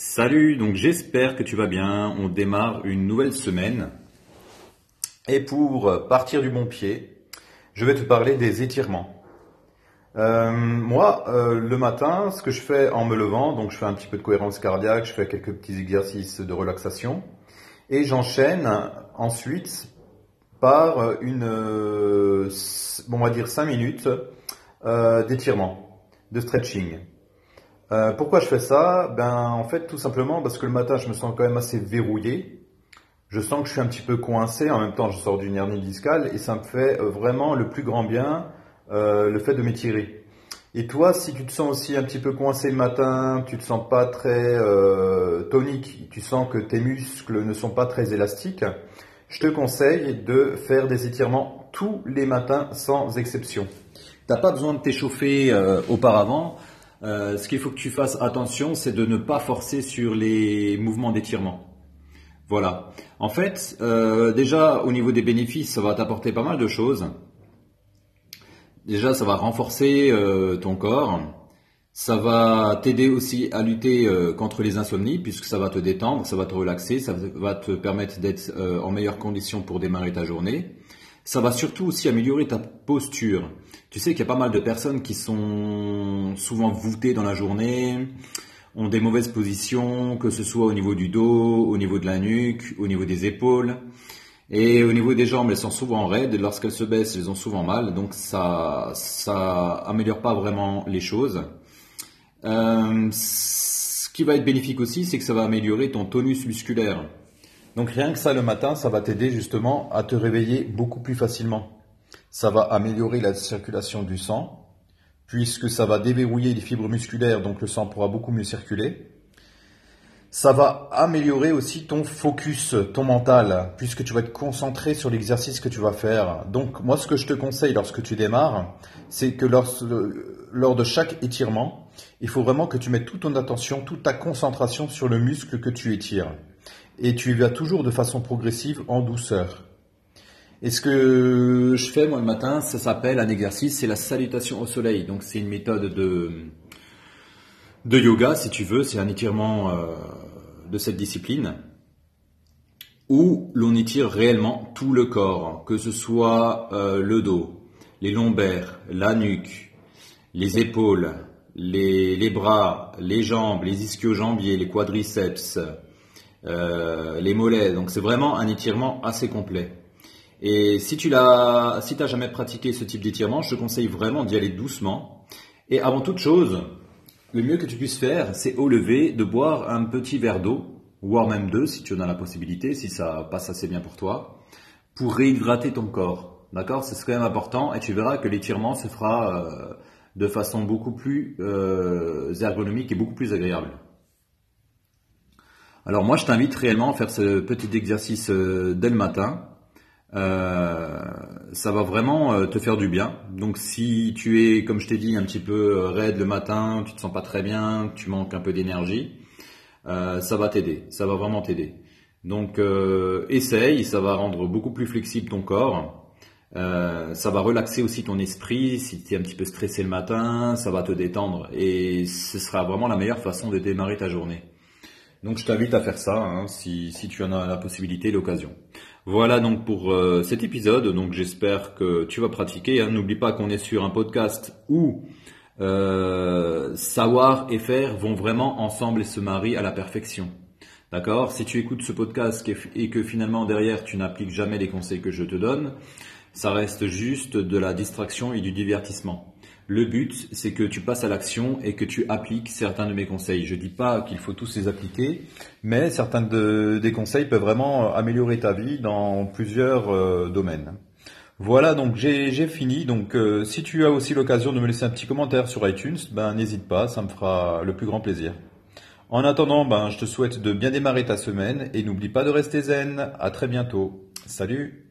Salut, donc j'espère que tu vas bien. On démarre une nouvelle semaine. Et pour partir du bon pied, je vais te parler des étirements. Euh, moi, euh, le matin, ce que je fais en me levant, donc je fais un petit peu de cohérence cardiaque, je fais quelques petits exercices de relaxation, et j'enchaîne ensuite par une, euh, on va dire 5 minutes d'étirement, de stretching. Euh, pourquoi je fais ça? Ben en fait tout simplement parce que le matin je me sens quand même assez verrouillé. Je sens que je suis un petit peu coincé, en même temps je sors d'une hernie discale et ça me fait euh, vraiment le plus grand bien euh, le fait de m'étirer. Et toi, si tu te sens aussi un petit peu coincé le matin, tu te sens pas très tonique, tu sens que tes muscles ne sont pas très élastiques, je te conseille de faire des étirements tous les matins sans exception. T'as pas besoin de t'échauffer auparavant. Euh, ce qu'il faut que tu fasses attention, c'est de ne pas forcer sur les mouvements d'étirement. Voilà. En fait, euh, déjà au niveau des bénéfices, ça va t'apporter pas mal de choses. Déjà, ça va renforcer euh, ton corps. Ça va t'aider aussi à lutter contre les insomnies puisque ça va te détendre, ça va te relaxer, ça va te permettre d'être en meilleures conditions pour démarrer ta journée. Ça va surtout aussi améliorer ta posture. Tu sais qu'il y a pas mal de personnes qui sont souvent voûtées dans la journée, ont des mauvaises positions, que ce soit au niveau du dos, au niveau de la nuque, au niveau des épaules. Et au niveau des jambes, elles sont souvent raides. Lorsqu'elles se baissent, elles ont souvent mal. Donc ça, ça améliore pas vraiment les choses. Euh, ce qui va être bénéfique aussi, c'est que ça va améliorer ton tonus musculaire. Donc rien que ça le matin, ça va t'aider justement à te réveiller beaucoup plus facilement. Ça va améliorer la circulation du sang, puisque ça va déverrouiller les fibres musculaires, donc le sang pourra beaucoup mieux circuler. Ça va améliorer aussi ton focus, ton mental, puisque tu vas être concentré sur l'exercice que tu vas faire. Donc moi, ce que je te conseille lorsque tu démarres, c'est que lors, de chaque étirement, il faut vraiment que tu mettes toute ton attention, toute ta concentration sur le muscle que tu étires et tu y vas toujours de façon progressive en douceur. Et ce que je fais moi le matin, ça s'appelle un exercice, c'est la salutation au soleil. Donc c'est une méthode de, yoga, si tu veux, c'est un étirement euh, de cette discipline où l'on étire réellement tout le corps, que ce soit euh, le dos, les lombaires, la nuque, les épaules, les, les bras, les jambes, les ischio-jambiers, les quadriceps, euh, les mollets. Donc c'est vraiment un étirement assez complet. Et si tu l'as, si t'as jamais pratiqué ce type d'étirement, je te conseille vraiment d'y aller doucement. Et avant toute chose, le mieux que tu puisses faire, c'est au lever de boire un petit verre d'eau, voire même deux si tu en as la possibilité, si ça passe assez bien pour toi, pour réhydrater ton corps. D'accord? C'est quand même important et tu verras que l'étirement se fera euh, de façon beaucoup plus euh, ergonomique et beaucoup plus agréable. Alors moi, je t'invite réellement à faire ce petit exercice euh, dès le matin. Euh, ça va vraiment euh, te faire du bien. Donc si tu es, comme je t'ai dit, un petit peu raide le matin, tu te sens pas très bien, tu manques un peu d'énergie, ça va t'aider. Ça va vraiment t'aider. Donc essaye, ça va rendre beaucoup plus flexible ton corps. ça va relaxer aussi ton esprit si tu es un petit peu stressé le matin, ça va te détendre et ce sera vraiment la meilleure façon de démarrer ta journée. Donc je t'invite à faire ça hein, si, tu en as la possibilité, l'occasion. Voilà donc pour euh, cet épisode. Donc j'espère que tu vas pratiquer. Hein. N'oublie pas qu'on est sur un podcast où euh, savoir et faire vont vraiment ensemble et se marient à la perfection. D'accord? Si tu écoutes ce podcast et que finalement derrière tu n'appliques jamais les conseils que je te donne, ça reste juste de la distraction et du divertissement. Le but, c'est que tu passes à l'action et que tu appliques certains de mes conseils. Je dis pas qu'il faut tous les appliquer, mais certains des conseils peuvent vraiment améliorer ta vie dans plusieurs euh, domaines. Voilà, donc j'ai fini. Donc euh, si tu as aussi l'occasion de me laisser un petit commentaire sur iTunes, ben n'hésite pas, ça me fera le plus grand plaisir. En attendant, ben je te souhaite de bien démarrer ta semaine et n'oublie pas de rester zen. À très bientôt. Salut